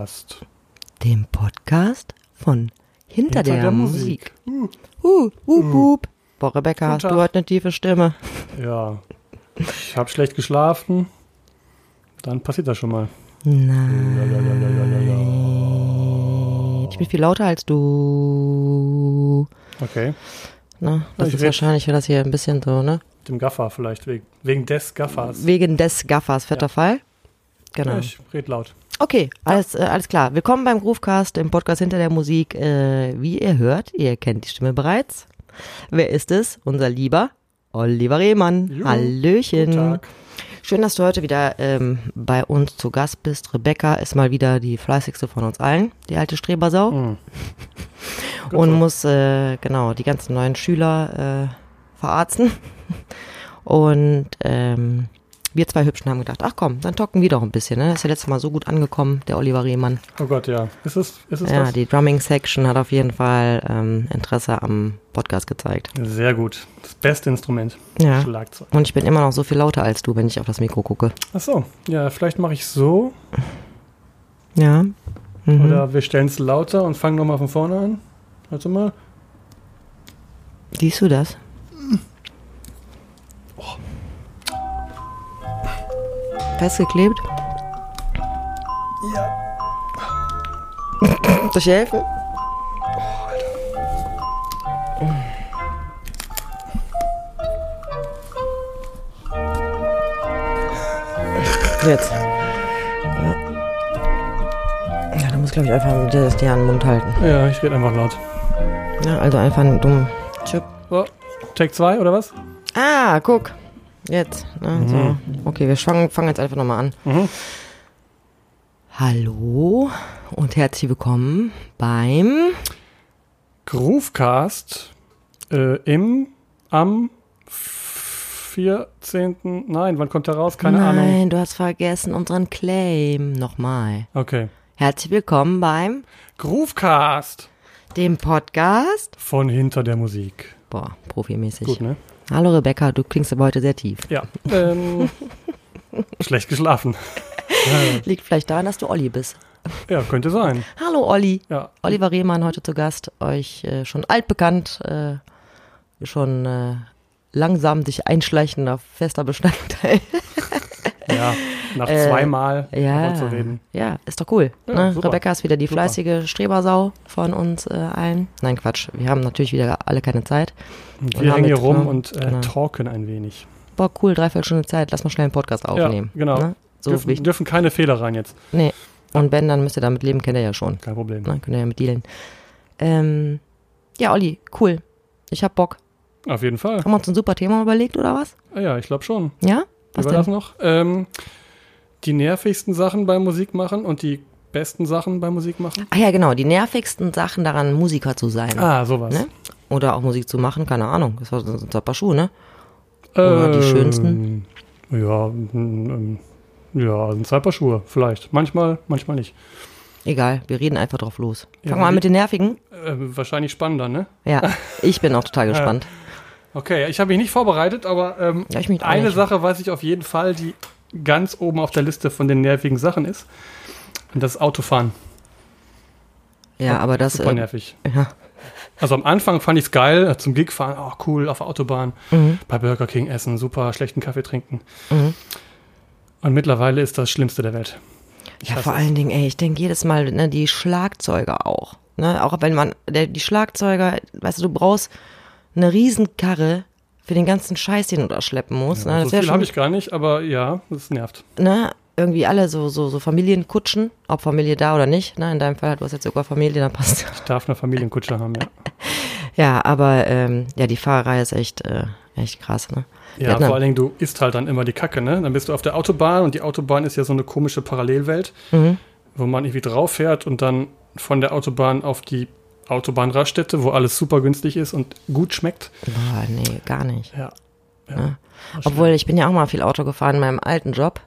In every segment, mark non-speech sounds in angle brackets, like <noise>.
Groovecast. dem Podcast von Hinter, Hinter der, der Musik. Musik. Uh, uh, uh. Boah, Rebecca, Guten hast du heute eine tiefe Stimme? Ja, ich habe schlecht geschlafen. Dann passiert das schon mal. Nein. Ich bin viel lauter als du. Okay, Na, das ich ist wahrscheinlich für das hier ein bisschen so, ne? mit dem Gaffer vielleicht, wegen, wegen des Gaffers. Wegen des Gaffers, vierter Ja. Fall. Genau. Ja, ich red laut. Okay, alles, äh, alles klar. Willkommen beim Groovecast, im Podcast hinter der Musik. Äh, wie ihr hört, ihr kennt die Stimme bereits. Wer ist es? Unser lieber Oliver Rehmann. Juhu, Hallöchen. Guten Tag. Schön, dass du heute wieder ähm, bei uns zu Gast bist. Rebecca ist mal wieder die fleißigste von uns allen, die alte Strebersau. Hm. <laughs> Gut und muss, äh, genau, die ganzen neuen Schüler äh, verarzten. <laughs> Und ähm, wir zwei Hübschen haben gedacht, ach komm, dann talken wir doch ein bisschen. Ne? Ist ja letztes Mal so gut angekommen, der Oliver Rehmann. Oh Gott, ja. Ist es, ist es Ja, das? die Drumming-Section hat auf jeden Fall ähm, Interesse am Podcast gezeigt. Sehr gut. Das beste Instrument. Ja. Schlagzeug. Und ich bin immer noch so viel lauter als du, wenn ich auf das Mikro gucke. Ach so, ja, vielleicht mache ich so. Ja. Mhm. Oder wir stellen es lauter und fangen nochmal von vorne an. Warte mal. Siehst du das? Festgeklebt? Ja. <laughs> Soll ich dir helfen? Jetzt. Ja, du musst, glaube ich, einfach das dir an den Mund halten. Ja, ich rede einfach laut. Ja, also einfach einen dummen Chip. So, Take 2 oder was? Ah, guck. Jetzt. Na, so. Okay, wir fangen, fangen jetzt einfach nochmal an. Mhm. Hallo und herzlich willkommen beim Groovecast äh, im, am 14. Nein, wann kommt der raus? Keine Nein, Ahnung. du hast vergessen unseren Claim. Nochmal. Okay. Herzlich willkommen beim Groovecast dem Podcast. von Hinter der Musik. Boah, profimäßig. Gut, ne? Hallo Rebecca, du klingst aber heute sehr tief. Ja. Ähm, <laughs> schlecht geschlafen. <laughs> Liegt vielleicht daran, dass du Olli bist. Ja, könnte sein. Hallo Olli. Ja. Oliver Rehmann heute zu Gast. Euch äh, schon altbekannt, äh, schon äh, langsam sich einschleichender fester Bestandteil. <laughs> Ja, nach Äh, zweimal Ja, zu reden. ja, ist doch cool. Ja, ne? Rebecca ist wieder die Super. fleißige Strebersau von uns äh, allen. Nein, Quatsch. Wir haben natürlich wieder alle keine Zeit. Und wir hängen hier rum ne? und äh, Genau. talken ein wenig. Boah, cool, dreiviertel Stunde Zeit. Lass mal schnell einen Podcast aufnehmen. genau. Ne? So dürfen, dürfen keine Fehler rein jetzt. Nee. Und wenn, dann müsst ihr damit leben, kennt ihr ja schon. Kein Problem. Ne? Könnt ihr ja mit dealen. Ähm, ja, Olli, cool. Ich hab Bock. Auf jeden Fall. Haben wir uns ein super Thema überlegt, oder was? Ah, ja, ich glaube schon. Ja? Was war das noch? Ähm, die nervigsten Sachen beim Musik machen und die besten Sachen beim Musik machen? Ah ja, genau. Die nervigsten Sachen daran, Musiker zu sein. Ah, sowas. Ne? Oder auch Musik zu machen, keine Ahnung. Das war ein paar Schuhe, ne? Oder die schönsten? Ja, ähm, ja, sind zwei Paar Schuhe, vielleicht. Manchmal, manchmal nicht. Egal, wir reden einfach drauf los. Ja, Fangen wir an wie- mit den nervigen. Äh, wahrscheinlich spannender, ne? Ja, ich bin auch total <laughs> gespannt. Okay, ich habe mich nicht vorbereitet, aber ähm, Ja, auch eine nicht. Sache weiß ich auf jeden Fall, die ganz oben auf der Liste von den nervigen Sachen ist. Und das ist Autofahren. Ja, aber das. Super äh, nervig. ja. Also am Anfang fand ich es geil, äh, zum Gig fahren, oh cool, auf der Autobahn, Mhm. bei Burger King essen, super, schlechten Kaffee trinken. Mhm. Und mittlerweile ist das Schlimmste der Welt. Ich Ja, vor es. allen Dingen, ey, ich denke jedes Mal, ne, die Schlagzeuger auch. Ne, auch wenn man, der, die Schlagzeuger, weißt du, du brauchst eine Riesenkarre für den ganzen Scheiß, den du da schleppen musst. ne, so das wär viel habe ich gar nicht, aber ja, das nervt. ne, irgendwie alle so, so, so Familienkutschen, ob Familie da oder nicht. Ne, in deinem Fall, du hast jetzt sogar Familie, dann passt. Ich darf eine Familienkutsche haben, ja. Ja, aber ähm, ja, die Fahrerei ist echt, äh, echt krass, ne? Ja, vor allen Dingen, du isst halt dann immer die Kacke, ne? Dann bist du auf der Autobahn und die Autobahn ist ja so eine komische Parallelwelt. Mhm. wo man irgendwie drauf fährt und dann von der Autobahn auf die Autobahnraststätte, wo alles super günstig ist und gut schmeckt. Boah, nee, gar nicht. Ja. ja. Ja. Obwohl, ich bin ja auch mal viel Auto gefahren in meinem alten Job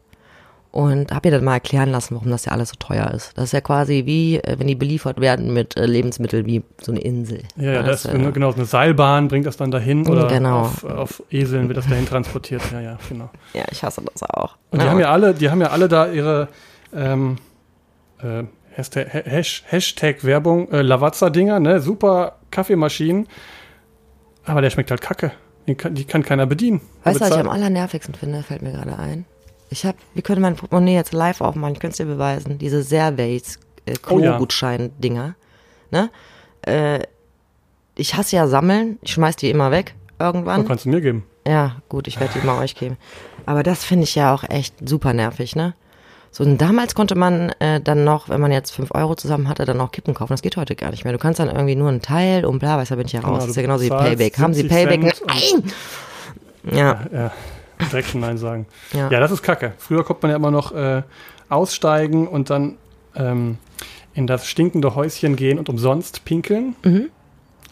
und habe mir dann mal erklären lassen, warum das ja alles so teuer ist. Das ist ja quasi wie, äh, wenn die beliefert werden mit äh, Lebensmitteln wie so eine Insel. Ja, ja, das, Das, ist äh, genau eine Seilbahn bringt das dann dahin oder Genau. auf, auf Eseln wird das dahin transportiert. Ja, ja, genau. Ja, ich hasse das auch. Und die Ja, haben ja alle, die haben ja alle da ihre ähm, äh, Hashtag, Hash- Hashtag Werbung, äh, Lavazza-Dinger, ne? Super Kaffeemaschinen. Aber der schmeckt halt kacke. Die kann, die kann keiner bedienen. Weißt du, was ich am allernervigsten finde? Fällt mir gerade ein. Ich habe, wir können mein Portemonnaie jetzt live aufmachen, ich könnte es dir beweisen. Diese Servays äh, Oh ja. Klo-Gutschein-Dinger. Ne? Äh, ich hasse ja Sammeln, ich schmeiß die immer weg irgendwann. Oh, kannst du mir geben. Ja, gut, ich werde die mal euch geben. Aber das finde ich ja auch echt super nervig, ne? So, und damals konnte man äh, dann noch, wenn man jetzt 5 Euro zusammen hatte, dann noch Kippen kaufen. Das geht heute gar nicht mehr. Du kannst dann irgendwie nur einen Teil und bla, weißt du, da bin ich ja raus. Genau, das ist ja genauso wie Payback. Haben Sie 70 Payback? Nein! Ja, Ja, direkt schon Nein sagen. ja. Ja, das ist kacke. Früher konnte man ja immer noch äh, aussteigen und dann ähm, in das stinkende Häuschen gehen und umsonst pinkeln. Mhm.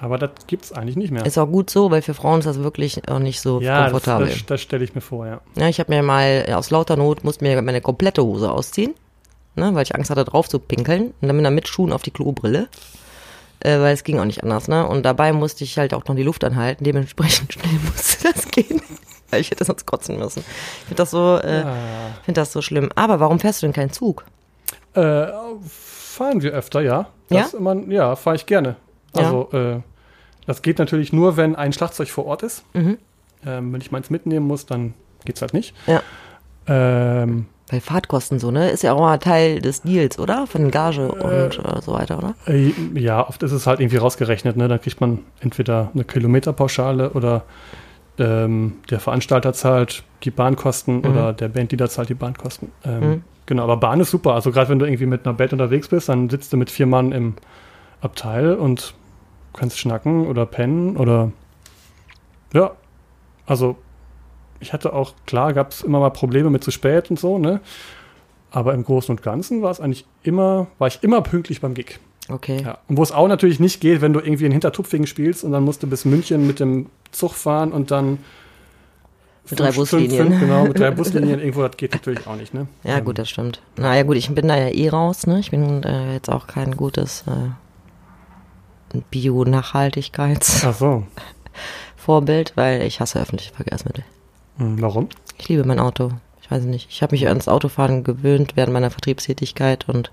Aber das gibt's eigentlich nicht mehr. Ist auch gut so, weil für Frauen ist das wirklich auch nicht so ja, das, komfortabel. das, das stelle ich mir vor, ja. Ja, ich habe mir mal äh, aus lauter Not musste mir meine komplette Hose ausziehen, ne, weil ich Angst hatte, drauf zu pinkeln und dann mit, mit Schuhen auf die Klobrille, äh, weil es ging auch nicht anders, ne? Und dabei musste ich halt auch noch die Luft anhalten, dementsprechend <laughs> schnell musste das gehen, weil ich hätte sonst kotzen müssen. Ich finde das so, äh, Ah. finde das so schlimm. Aber warum fährst du denn keinen Zug? Äh, fahren wir öfter, ja. Das Immer, ja, fahre ich gerne. Ja. Also, äh, das geht natürlich nur, wenn ein Schlagzeug vor Ort ist. Mhm. Ähm, wenn ich meins mitnehmen muss, dann geht's halt nicht. Ja. Ähm, Weil Fahrtkosten so, ne? Ist ja auch mal Teil des Deals, oder? Von Gage und äh, so weiter, oder? äh, ja, oft ist es halt irgendwie rausgerechnet. Ne? Dann kriegt man entweder eine Kilometerpauschale oder ähm, der Veranstalter zahlt die Bahnkosten Mhm. oder der Bandleader zahlt die Bahnkosten. Ähm, Mhm. Genau, aber Bahn ist super. Also gerade wenn du irgendwie mit einer Band unterwegs bist, dann sitzt du mit vier Mann im Abteil und kannst schnacken oder pennen oder ja. Also ich hatte auch, klar, gab es immer mal Probleme mit zu spät und so, ne? Aber im Großen und Ganzen war es eigentlich immer, war ich immer pünktlich beim Gig. Okay. Ja. Und wo es auch natürlich nicht geht, wenn du irgendwie in Hintertupfingen spielst und dann musst du bis München mit dem Zug fahren und dann Mit drei Buslinien. fünf- genau, mit drei <laughs> Buslinien irgendwo, das geht natürlich auch nicht, ne? Ja, Ähm, gut, das stimmt. Naja, gut, ich bin da ja eh raus, ne? Ich bin äh, jetzt auch kein gutes äh, Bio-Nachhaltigkeitsvorbild, Ach so. <laughs> weil ich hasse öffentliche Verkehrsmittel. Hm, warum? Ich liebe mein Auto. Ich weiß nicht. Ich habe mich ans Autofahren gewöhnt während meiner Vertriebstätigkeit und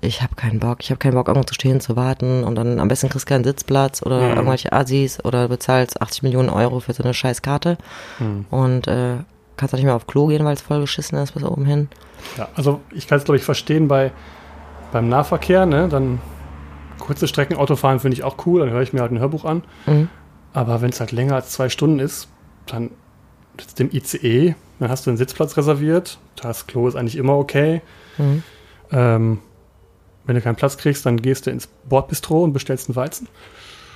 ich habe keinen Bock. Ich habe keinen Bock, irgendwo zu stehen, zu warten und dann am besten kriegst du keinen Sitzplatz oder Mhm. irgendwelche Assis oder bezahlst 80 Millionen Euro für so eine scheiß Karte Hm. und äh, kannst auch nicht mehr auf Klo gehen, weil es voll geschissen ist bis oben hin. Ja, also ich kann es, glaube ich, verstehen bei, beim Nahverkehr, ne? Dann kurze Strecken Autofahren finde ich auch cool, dann höre ich mir halt ein Hörbuch an. Mhm. Aber wenn es halt länger als zwei Stunden ist, dann sitzt im ICE, dann hast du einen Sitzplatz reserviert, das Klo ist eigentlich immer okay. Mhm. Ähm, wenn du keinen Platz kriegst, dann gehst du ins Bordbistro und bestellst einen Weizen.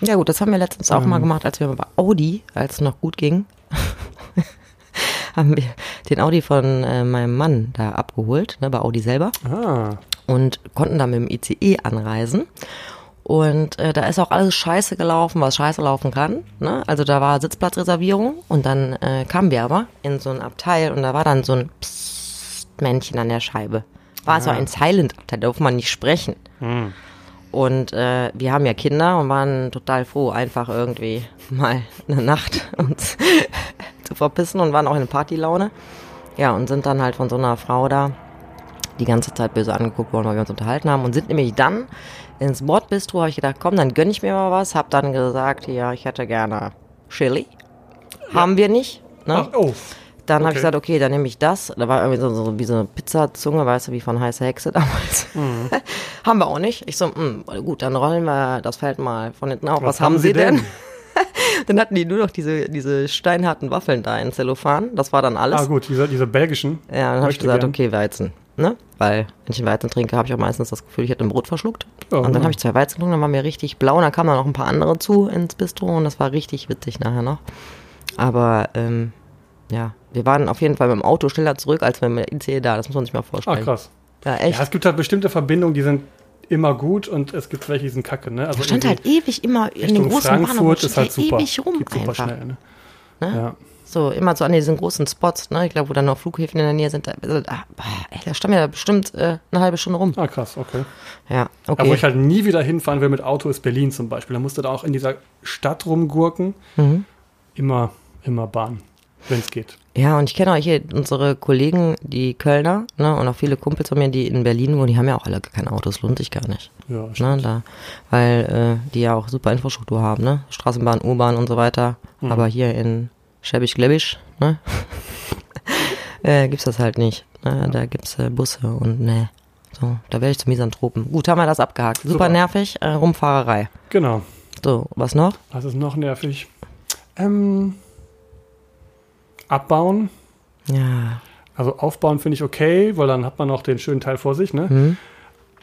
Ja gut, das haben wir letztens auch Ähm. mal gemacht, als wir bei Audi, als es noch gut ging, <laughs> haben wir den Audi von äh, meinem Mann da abgeholt, ne, bei Audi selber Ah, und konnten da mit dem ICE anreisen. Und äh, da ist auch alles scheiße gelaufen, was scheiße laufen kann. Ne? Also da war Sitzplatzreservierung und dann äh, kamen wir aber in so ein Abteil und da war dann so ein Psst-Männchen an der Scheibe. War so Ah. ein Silent-Abteil, da durfte man nicht sprechen. hm. Und äh, wir haben ja Kinder und waren total froh, einfach irgendwie mal eine Nacht <laughs> uns zu verpissen und waren auch in Partylaune. Ja, und sind dann halt von so einer Frau da die ganze Zeit böse angeguckt worden, weil wir uns unterhalten haben und sind nämlich dann ins Bordbistro, habe ich gedacht, komm, dann gönn ich mir mal was, hab dann gesagt, ja, ich hätte gerne Chili. Haben wir nicht. Ne? Ach, oh. Dann habe Okay. ich gesagt, okay, dann nehme ich das. Da war irgendwie so, so wie so eine Pizzazunge, weißt du, wie von heißer Hexe <laughs> damals. Mhm. <laughs> haben wir auch nicht. Ich so, mh, gut, dann rollen wir das Feld mal von hinten auf. Was, haben Sie denn? <laughs> dann hatten die nur noch diese, diese steinharten Waffeln da in Zellophan. Das war dann alles. Ah gut, diese, diese belgischen. ja, dann habe ich gesagt, gern. okay, Weizen. Ne? Weil, wenn ich einen Weizen trinke, habe ich auch meistens das Gefühl, ich hätte ein Brot verschluckt. Ja, und dann genau. habe ich zwei Weizen getrunken, dann war mir richtig blau. Und dann kamen dann noch ein paar andere zu ins Bistro und das war richtig witzig nachher noch. Aber, ähm, ja, wir waren auf jeden Fall mit dem Auto schneller zurück, als wir mit der ICE da. Das muss man sich mal Ah, vorstellen. krass. Ja, echt. Ja, es gibt halt bestimmte Verbindungen, die sind immer gut und es gibt welche, die sind kacke, ne? Also Da stand halt ewig immer in den Richtung großen Frankfurt Bahnhöfen ist halt super. ewig rum Geht super einfach. schnell, ne? Ne? Ja. So, immer so an diesen großen Spots, ne? Ich glaube, wo dann noch Flughäfen in der Nähe sind. Da, also, ey, da stand mir da bestimmt äh, eine halbe Stunde rum. Ah, krass, okay. Ja, Aber okay. wo ich halt nie wieder hinfahren will mit Auto, ist Berlin zum Beispiel. Da musst du da auch in dieser Stadt rumgurken. Mhm. Immer, immer Bahn, wenn es geht. Ja, und ich kenne auch hier unsere Kollegen, die Kölner, ne, und auch viele Kumpels von mir, die in Berlin wohnen, die haben ja auch alle keine Autos, lohnt sich gar nicht. Ja, Ne, da, weil äh, die ja auch super Infrastruktur haben, ne? Straßenbahn, U-Bahn und so weiter. Mhm. Aber hier in Schäbisch Glebisch, ne? <laughs> äh, gibt's das halt nicht. Ne? Da gibt's äh, Busse und ne. So, da werde ich zum Misanthropen. Gut, haben wir das abgehakt. Super, Super. nervig, äh, Rumfahrerei. Genau. So, was noch? Was ist noch nervig? Ähm, abbauen. Ja. Also aufbauen finde ich okay, weil dann hat man noch den schönen Teil vor sich. Ne? Hm?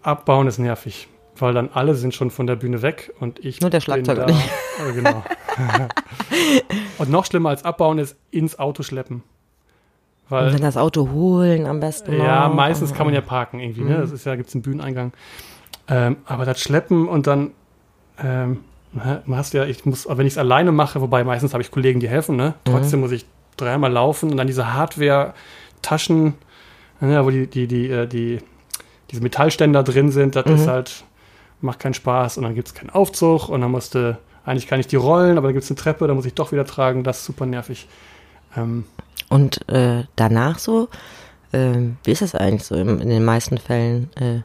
Abbauen ist nervig, weil dann alle sind schon von der Bühne weg und ich Nur der Schlagzeuger nicht. <laughs> Äh, genau. <laughs> und noch schlimmer als abbauen ist ins Auto schleppen. Und Weil dann das Auto holen am besten. Ja, noch. meistens kann man ja parken irgendwie, ne? Das ist ja, gibt es einen Bühneneingang. Ähm, aber das Schleppen und dann, ähm, man hast ja, ich muss, wenn ich es alleine mache, wobei meistens habe ich Kollegen, die helfen, ne? Trotzdem muss ich dreimal laufen und dann diese Hardware-Taschen, ne, wo die, die, die, äh, die, diese Metallständer drin sind, das ist halt, macht keinen Spaß und dann gibt es keinen Aufzug und dann musste, eigentlich kann ich die rollen, aber dann gibt es eine Treppe, da muss ich doch wieder tragen, das ist super nervig. Ähm, Und äh, danach so, ähm, wie ist das eigentlich so im, in den meisten Fällen? Äh,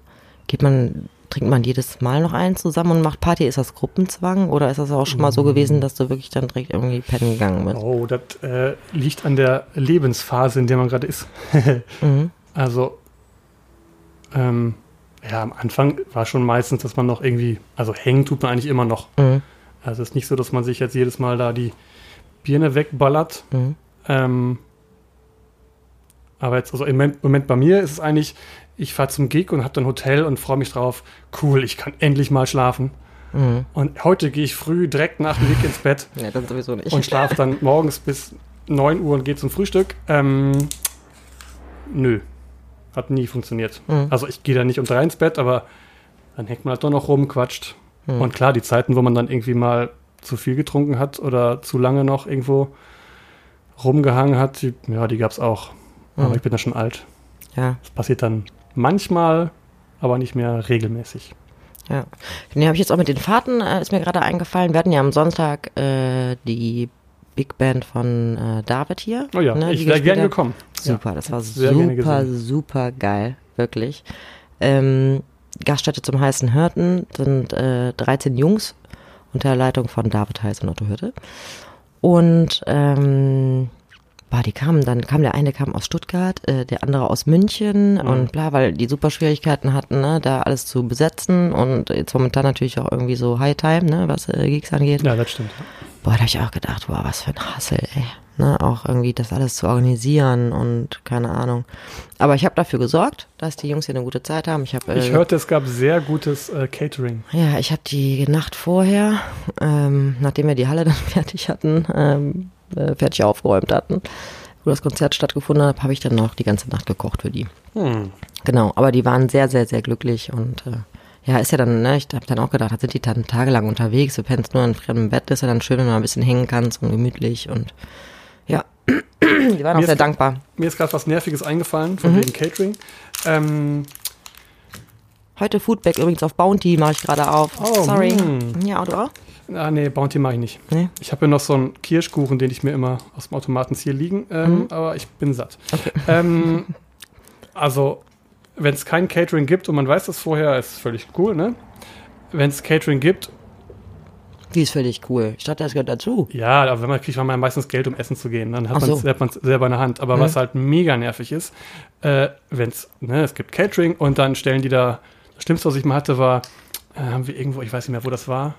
geht man, trinkt man jedes Mal noch einen zusammen und macht Party? Ist das Gruppenzwang oder ist das auch schon mal so gewesen, dass du wirklich dann direkt irgendwie pennen gegangen bist? Oh, das äh, liegt an der Lebensphase, in der man gerade ist. <laughs> Mhm. Also, ähm, ja, am Anfang war schon meistens, dass man noch irgendwie, also hängen tut man eigentlich immer noch. Mhm. Also es ist nicht so, dass man sich jetzt jedes Mal da die Birne wegballert. Mhm. Ähm, aber jetzt, also im Moment, bei mir ist es eigentlich, ich fahre zum Gig und habe dann Hotel und freue mich drauf, cool, ich kann endlich mal schlafen. Mhm. Und heute gehe ich früh direkt nach dem Gig ins Bett. <laughs> Ja, das sowieso nicht. und schlafe dann morgens bis 9 Uhr und gehe zum Frühstück. Ähm, nö, hat nie funktioniert. Mhm. Also ich gehe da nicht um drei ins Bett, aber dann hängt man halt doch noch rum, quatscht. Mhm. Und klar, die Zeiten, wo man dann irgendwie mal zu viel getrunken hat oder zu lange noch irgendwo rumgehangen hat, die, ja, die gab es auch. Aber Mhm. ich bin da schon alt. ja, Das passiert dann manchmal, aber nicht mehr regelmäßig. ja. Nee, habe ich jetzt auch mit den Fahrten, äh, ist mir gerade eingefallen. Wir hatten ja am Sonntag äh, die Big Band von äh, David hier. Oh ja, ne, ich wäre gerne gekommen. Super, Ja, das war sehr super, super geil, wirklich. Ähm, Gaststätte zum heißen Hörten sind äh, 13 Jungs unter Leitung von David Heiß und Otto Hürte. Und ähm, boah, die kamen, dann kam der eine kam aus Stuttgart, äh, der andere aus München Mhm. und bla, weil die super Schwierigkeiten hatten, ne, da alles zu besetzen und jetzt momentan natürlich auch irgendwie so High Time, ne, was äh, Gigs angeht. Ja, das stimmt. Boah, da habe ich auch gedacht, boah, was für ein Hassel, ey. Ne, auch irgendwie das alles zu organisieren und keine Ahnung. Aber ich habe dafür gesorgt, dass die Jungs hier eine gute Zeit haben. Ich habe Ich äh, hörte, es gab sehr gutes äh, Catering. ja, ich habe die Nacht vorher, ähm, nachdem wir die Halle <laughs> dann fertig hatten, ähm, äh, fertig aufgeräumt hatten, wo das Konzert stattgefunden hat, habe ich dann noch die ganze Nacht gekocht für die. Hm. Genau, aber die waren sehr, sehr, sehr glücklich und äh, ja, ist ja dann, ne, ich habe dann auch gedacht, da sind die dann tagelang unterwegs, du pennst nur in fremdem Bett, ist ja dann schön, wenn du mal ein bisschen hängen kannst und gemütlich und ja, <clears throat> die waren auch Mir sehr ist- dankbar. Mir ist gerade was Nerviges eingefallen von Mhm. wegen Catering. Ähm, Heute Foodback übrigens auf Bounty mache ich gerade auf. Oh, Sorry. mm. Ja, du auch? Ah, nee, Bounty mache ich nicht. Nee? Ich habe ja noch so einen Kirschkuchen, den ich mir immer aus dem Automaten ziehe liegen, ähm, Mhm. aber ich bin satt. <laughs> Ähm, also, wenn es kein Catering gibt und man weiß das vorher, ist völlig cool, ne? Wenn es Catering gibt, Die ist völlig cool. Ich dachte, das gehört dazu. ja, aber wenn man kriegt man meistens Geld, um essen zu gehen. Dann hat Ach man so. es selber in der Hand. Aber Mhm. was halt mega nervig ist, äh, wenn es, ne, es gibt Catering und dann stellen die da, das Schlimmste, was ich mal hatte, war, äh, haben wir irgendwo, ich weiß nicht mehr, wo das war,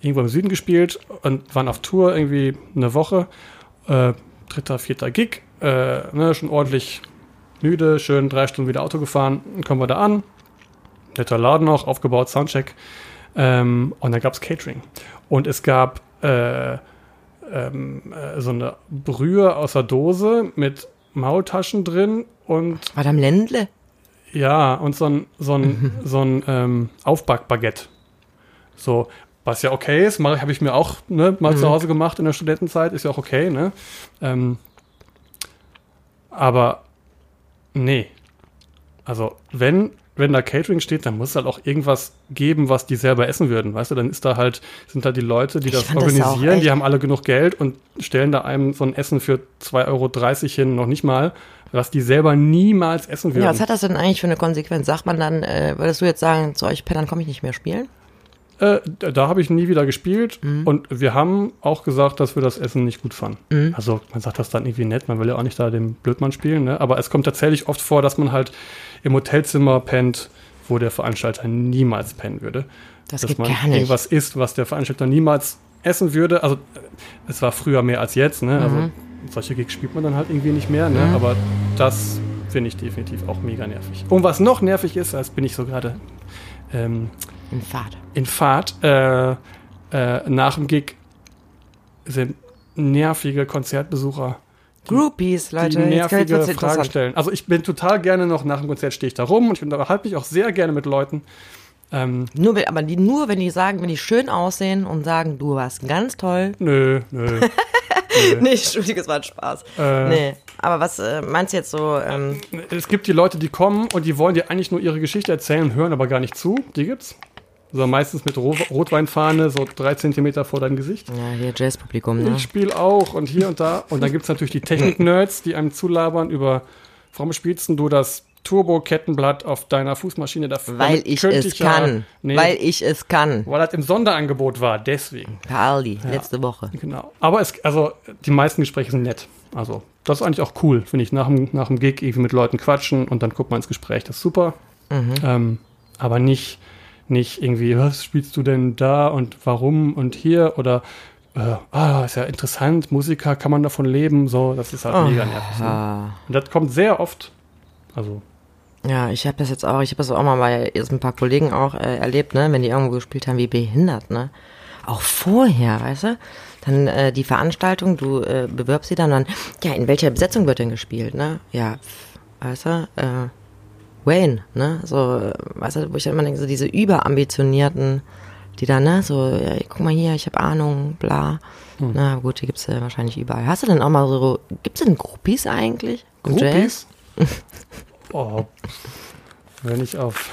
irgendwo im Süden gespielt und waren auf Tour irgendwie eine Woche. Äh, dritter, vierter Gig, äh, ne, schon ordentlich müde, schön drei Stunden wieder Auto gefahren. Dann kommen wir da an, netter Laden noch, aufgebaut, Soundcheck. Ähm, und dann gab es Catering. Und es gab äh, ähm, äh, so eine Brühe aus der Dose mit Maultaschen drin und Madame Ländle? Ja, und so ein, so ein, so ein ähm, Aufbackbaguette. So, was ja okay ist, habe ich mir auch ne, mal Mhm. zu Hause gemacht in der Studentenzeit, ist ja auch okay, ne? Ähm, aber nee. Also, wenn, wenn da Catering steht, dann muss es halt auch irgendwas geben, was die selber essen würden. Weißt du, dann ist da halt, sind da die Leute, die Ich das organisieren, die haben alle genug Geld und stellen da einem so ein Essen für 2,30 Euro hin, noch nicht mal, was die selber niemals essen würden. Ja, was hat das denn eigentlich für eine Konsequenz? Sagt man dann, äh, würdest du jetzt sagen, zu euch Pennern komme ich nicht mehr spielen? Äh, da habe ich nie wieder gespielt Mhm. und wir haben auch gesagt, dass wir das Essen nicht gut fanden. Mhm. Also man sagt das dann irgendwie nett, man will ja auch nicht da den Blödmann spielen, ne? aber es kommt tatsächlich oft vor, dass man halt im Hotelzimmer pennt, wo der Veranstalter niemals pennen würde. Das dass man irgendwas isst, was der Veranstalter niemals essen würde. Also äh, es war früher mehr als jetzt, ne? also Mhm. solche Gigs spielt man dann halt irgendwie nicht mehr, ne? aber das finde ich definitiv auch mega nervig. Und was noch nervig ist, als bin ich so gerade ähm, In Fahrt. in Fahrt äh, äh, nach dem Gig sind nervige Konzertbesucher, Groupies, Leute. die Jetzt nervige wird's Fragen stellen. Also ich bin total gerne noch nach dem Konzert stehe ich da rum und ich unterhalte mich auch sehr gerne mit Leuten. Ähm, Nur, aber die, nur, wenn die sagen, wenn die schön aussehen und sagen, du warst ganz toll. nö, <laughs> nö. Nee, Entschuldigung, es war ein Spaß. Äh, Nee, aber was äh, meinst du jetzt so, ähm, Es gibt die Leute, die kommen und die wollen dir eigentlich nur ihre Geschichte erzählen, hören aber gar nicht zu. Die gibt's. So meistens mit Ro Rotweinfahne, so drei Zentimeter vor deinem Gesicht. ja, hier Jazzpublikum, ne? Ich spiele auch und hier und da. Und dann gibt es natürlich die Technik-Nerds, die einem zulabern über, warum spielst du das Turbo-Kettenblatt auf deiner Fußmaschine dafür? Weil ich es ja- kann. nee, Weil ich es kann. weil das im Sonderangebot war, deswegen. Per Aldi, letzte Woche. Genau. Aber es, also, die meisten Gespräche sind nett. Also, das ist eigentlich auch cool, finde ich. Nach dem, nach dem Gig irgendwie mit Leuten quatschen und dann guckt man ins Gespräch. Das ist super. Mhm. Ähm, aber nicht, nicht irgendwie, was spielst du denn da und warum und hier oder äh, ah, ist ja interessant, Musiker, kann man davon leben? So, das ist halt Oh. mega nervig. Ne? Ah. Und das kommt sehr oft. Also, Ja, ich habe das jetzt auch, ich habe das auch mal bei jetzt ein paar Kollegen auch äh, erlebt, ne, wenn die irgendwo gespielt haben, wie behindert, ne? Auch vorher, weißt du? Dann äh, die Veranstaltung, du äh, bewirbst sie dann, dann, ja, in welcher Besetzung wird denn gespielt, ne? Ja, weißt du, äh, Wayne, ne? So, weißt du, wo ich immer denke, so diese überambitionierten, die dann, ne, so, ja, guck mal hier, ich habe Ahnung, bla. Na gut, die gibt's äh, wahrscheinlich überall. Hast du denn auch mal so, gibt's denn Groupies eigentlich? Groupies? oh, <laughs> wenn ich auf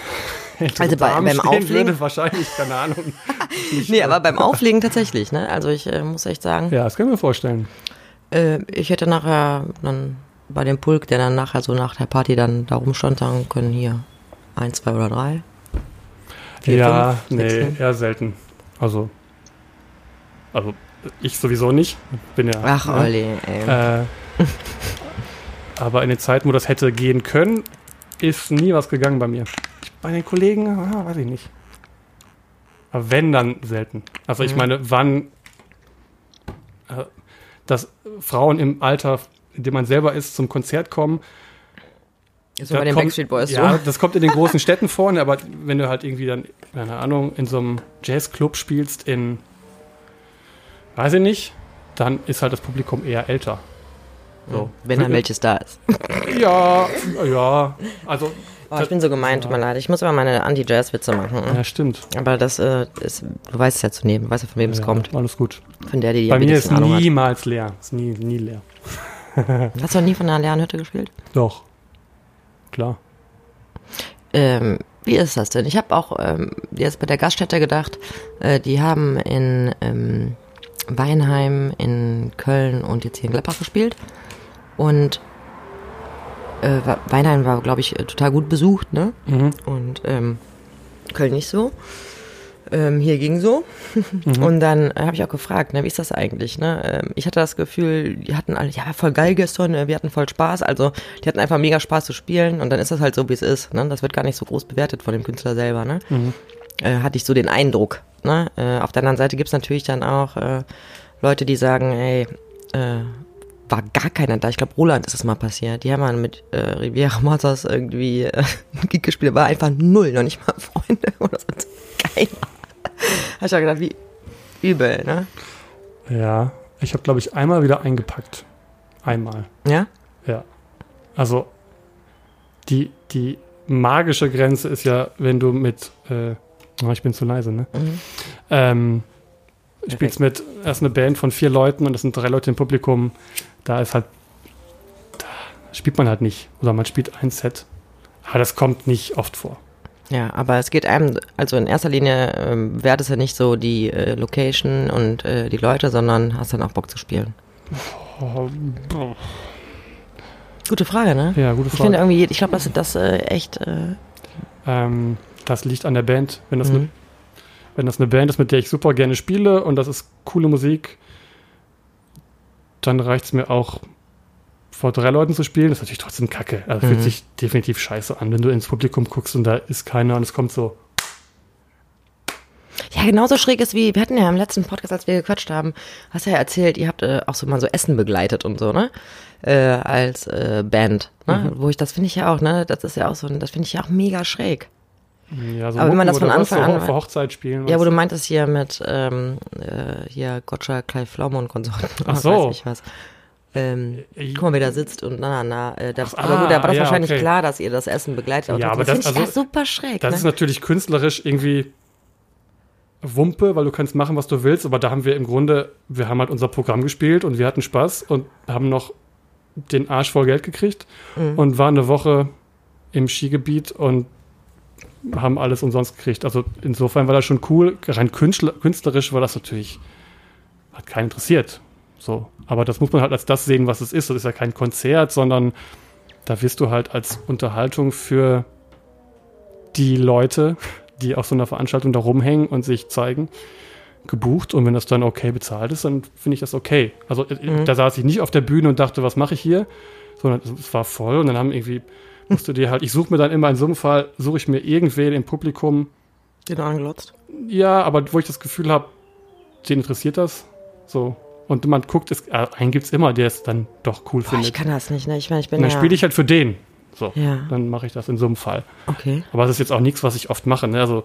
<laughs> Also bei- beim Auflegen? würde, wahrscheinlich, keine Ahnung. <laughs> Nee, aber beim Auflegen tatsächlich, ne? Also ich äh, muss echt sagen, Ja, das können wir vorstellen. äh, ich hätte nachher dann bei dem Pulk, der dann nachher so nach der Party dann da rumstand, sagen können, hier, eins, zwei oder drei. Vier, ja, fünf, nee, sechs, eher selten. Also, also ich sowieso nicht. Bin ja. Ach, ne? Olli, ey. Äh, aber in den Zeiten, wo das hätte gehen können, ist nie was gegangen bei mir. Bei den Kollegen, ah, weiß ich nicht. Aber wenn, dann selten. Also ich Mhm. meine, wann, äh, dass Frauen im Alter, in dem man selber ist, zum Konzert kommen, so da bei den kommt- Backstreet Boys ja, so. das kommt in den <laughs> großen Städten vorne, aber wenn du halt irgendwie dann, keine Ahnung, in so einem Jazzclub spielst in, weiß ich nicht, dann ist halt das Publikum eher älter. So. Wenn dann welches da ist. Ja, ja, also, Oh, ich bin so gemein, tut mir leid. Ich muss immer meine Anti-Jazz-Witze machen. ja, stimmt. Aber das äh, ist, du weißt es ja zu nehmen, weißt ja, von wem es ja, kommt. Alles gut. Von der, die die Bei mir ist niemals leer. Ist nie, nie leer. <laughs> Hast du noch nie von einer leeren Hütte gespielt? Doch. Klar. Ähm, wie ist das denn? Ich habe auch ähm, jetzt bei der Gaststätte gedacht, äh, die haben in ähm, Weinheim, in Köln und jetzt hier in Gladbach gespielt. Und äh, Weinheim war, glaube ich, äh, total gut besucht, ne? Mhm. Und ähm, Köln nicht so. Ähm, hier ging so. Mhm. Und dann äh, habe ich auch gefragt, ne, wie ist das eigentlich? Ne? Ähm, ich hatte das Gefühl, die hatten alle, ja, voll geil gestern, äh, wir hatten voll Spaß. Also die hatten einfach mega Spaß zu spielen und dann ist das halt so, wie es ist. Ne? Das wird gar nicht so groß bewertet von dem Künstler selber. Ne? Mhm. Äh, hatte ich so den Eindruck. Ne? Äh, auf der anderen Seite gibt's natürlich dann auch äh, Leute, die sagen, ey, äh, war gar keiner da. Ich glaube, Roland ist das mal passiert. Die haben mal mit äh, Riviera Motors irgendwie äh, <laughs> gespielt. War einfach null, noch nicht mal Freunde <laughs> oder so. Keiner. Hab ich auch gedacht, wie übel, ne? Ja. Ich habe, glaube ich, einmal wieder eingepackt. Einmal. Ja? Ja. Also, die, die magische Grenze ist ja, wenn du mit, äh, oh, ich bin zu leise, ne? Mhm. Ähm, spielst mit, erst eine Band von vier Leuten und es sind drei Leute im Publikum, da ist halt, da spielt man halt nicht. Oder man spielt ein Set. Aber das kommt nicht oft vor. Ja, aber es geht einem, also in erster Linie ähm, wäre das ja nicht so die äh, Location und äh, die Leute, sondern hast dann auch Bock zu spielen. Gute Frage, ne? ja, gute Ich finde Frage. irgendwie, ich glaube, das das äh, echt. Äh, Ähm, das liegt an der Band. Wenn das, Mhm. eine, wenn das eine Band ist, mit der ich super gerne spiele und das ist coole Musik, dann reicht es mir auch, vor drei Leuten zu spielen. Das ist natürlich trotzdem kacke. Also Mhm. fühlt sich definitiv scheiße an, wenn du ins Publikum guckst und da ist keiner und es kommt so. ja, genauso schräg ist wie, wir hatten ja im letzten Podcast, als wir gequatscht haben, hast ja erzählt, ihr habt äh, auch so mal so Essen begleitet und so, ne? Äh, als äh, Band. Ne? Wo ich, das finde ich ja auch, ne? Das ist ja auch so, ein- das finde ich ja auch mega schräg. Ja, so Aber wenn man das von Anfang an- Vor Hochzeit spielen. Ja, wo du meintest hier mit ähm, äh, hier Gotcha, Clive Flaume und Konsorten. Ach was so. <laughs> Weiß ich was. Ähm, Äh, guck mal, wer da sitzt und na, na, na. Äh, da, Ach, aber gut, da war das ah, ja, wahrscheinlich okay. klar, dass ihr das Essen begleitet. Ja, aber das das- also, ja super schräg. Das ne? ist natürlich künstlerisch irgendwie Wumpe, weil du kannst machen, was du willst, aber da haben wir im Grunde, wir haben halt unser Programm gespielt und wir hatten Spaß und haben noch den Arsch voll Geld gekriegt Mhm. und waren eine Woche im Skigebiet und haben alles umsonst gekriegt. Also insofern war das schon cool. Rein künstler, künstlerisch war das natürlich, hat keinen interessiert. So. Aber das muss man halt als das sehen, was es ist. Das ist ja kein Konzert, sondern da wirst du halt als Unterhaltung für die Leute, die auf so einer Veranstaltung da rumhängen und sich zeigen, gebucht. Und wenn das dann okay bezahlt ist, dann finde ich das okay. Also äh, da saß ich nicht auf der Bühne und dachte, was mache ich hier? Sondern es war voll und dann haben irgendwie, musst du dir halt, ich suche mir dann immer in so einem Fall, suche ich mir irgendwen im Publikum, Den angelotzt. ja, aber wo ich das Gefühl habe, den interessiert das. So. Und man guckt, es, äh, einen gibt es immer, der es dann doch cool Boah, ich findet. kann das nicht, ne? Ich meine, ich bin Und dann ja... spiele ich halt für den. So. Ja. Dann mache ich das in so einem Fall. Okay. Aber es ist jetzt auch nichts, was ich oft mache. Ne? Also,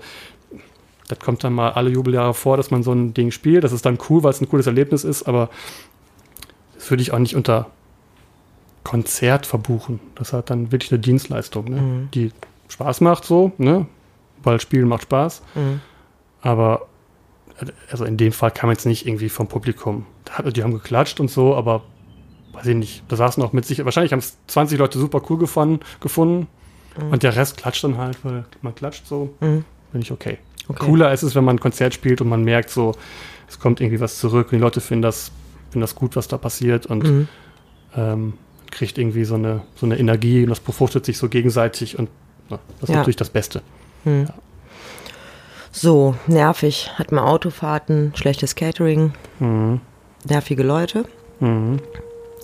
das kommt dann mal alle Jubeljahre vor, dass man so ein Ding spielt. Das ist dann cool, weil es ein cooles Erlebnis ist, aber das würde ich auch nicht unter Konzert verbuchen. Das hat dann wirklich eine Dienstleistung, ne? Mhm. die Spaß macht so, ne? weil Spielen macht Spaß. Mhm. Aber also in dem Fall kam jetzt nicht irgendwie vom Publikum. Die haben geklatscht und so, aber weiß ich nicht. Da saßen auch mit sich, wahrscheinlich haben es 20 Leute super cool gefunden, gefunden und der Rest klatscht dann halt, weil man klatscht so. Mhm. Bin ich okay. Okay. Cooler ist es, wenn man ein Konzert spielt und man merkt so, es kommt irgendwie was zurück und die Leute finden das, finden das gut, was da passiert und Mhm. ähm, kriegt irgendwie so eine, so eine Energie und das befruchtet sich so gegenseitig und ja, das ist Ja. natürlich das Beste. Hm. So, nervig. Hat man Autofahrten, schlechtes Catering, Mhm. nervige Leute. Mhm.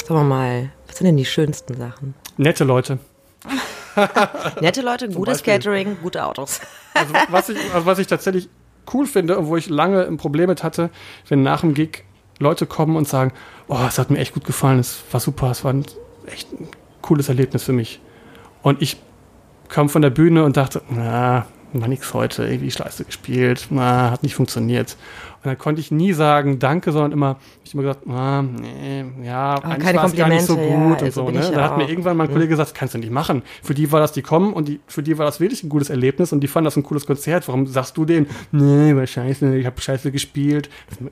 Sagen wir mal, was sind denn die schönsten Sachen? Nette Leute. <laughs> Nette Leute, gutes. Catering, gute Autos. Also was, ich, also was ich tatsächlich cool finde und wo ich lange ein Problem mit hatte, wenn nach dem Gig Leute kommen und sagen, oh, es hat mir echt gut gefallen, es war super, es war ein, echt ein cooles Erlebnis für mich. Und ich kam von der Bühne und dachte, na, war nix heute, irgendwie scheiße gespielt, na, hat nicht funktioniert. Und dann konnte ich nie sagen, danke, sondern immer, ich immer gesagt, ah, nee, ja, eigentlich keine war es gar nicht so gut ja, und also so. Ne? Dann ja hat mir irgendwann mein Kollege gesagt, das kannst du nicht machen. Für die war das, die kommen und die, für die war das wirklich ein gutes Erlebnis und die fanden das ein cooles Konzert. Warum sagst du denen, nee, war scheiße, ich habe scheiße gespielt.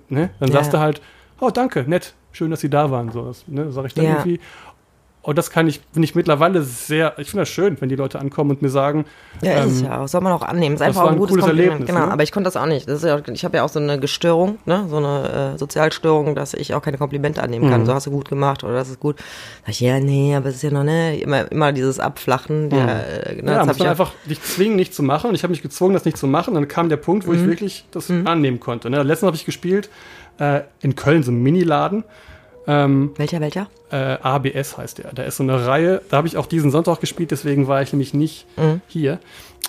Ne? Dann Ja. sagst du halt, oh, danke, nett, schön, dass sie da waren. So, das, ne, sag ich dann irgendwie. Und das kann ich, finde ich mittlerweile sehr, ich finde das schön, wenn die Leute ankommen und mir sagen, Ja, ist ähm, ja auch. Soll man auch annehmen. Ist das einfach ein ein gutes cooles Kompliment. Erlebnis, genau, ne? aber ich konnte das auch nicht. Das ja, ich habe ja auch so eine Gestörung, ne? so eine äh, Sozialstörung, dass ich auch keine Komplimente annehmen kann. Mhm. So hast du gut gemacht oder das ist gut. Sag ich, ja, nee, aber es ist ja noch, ne, immer, immer dieses Abflachen. Der, Mhm. äh, ne, ja, muss ich man einfach dich zwingen, nicht zu machen. Und ich habe mich gezwungen, das nicht zu machen. Und dann kam der Punkt, wo Mhm. ich wirklich das annehmen konnte. Ne? Letztens habe ich gespielt äh, in Köln, so ein Miniladen. Ähm, Welcher, welcher? äh, ABS heißt der. Da ist so eine Reihe, da habe ich auch diesen Sonntag gespielt, deswegen war ich nämlich nicht Mhm. hier.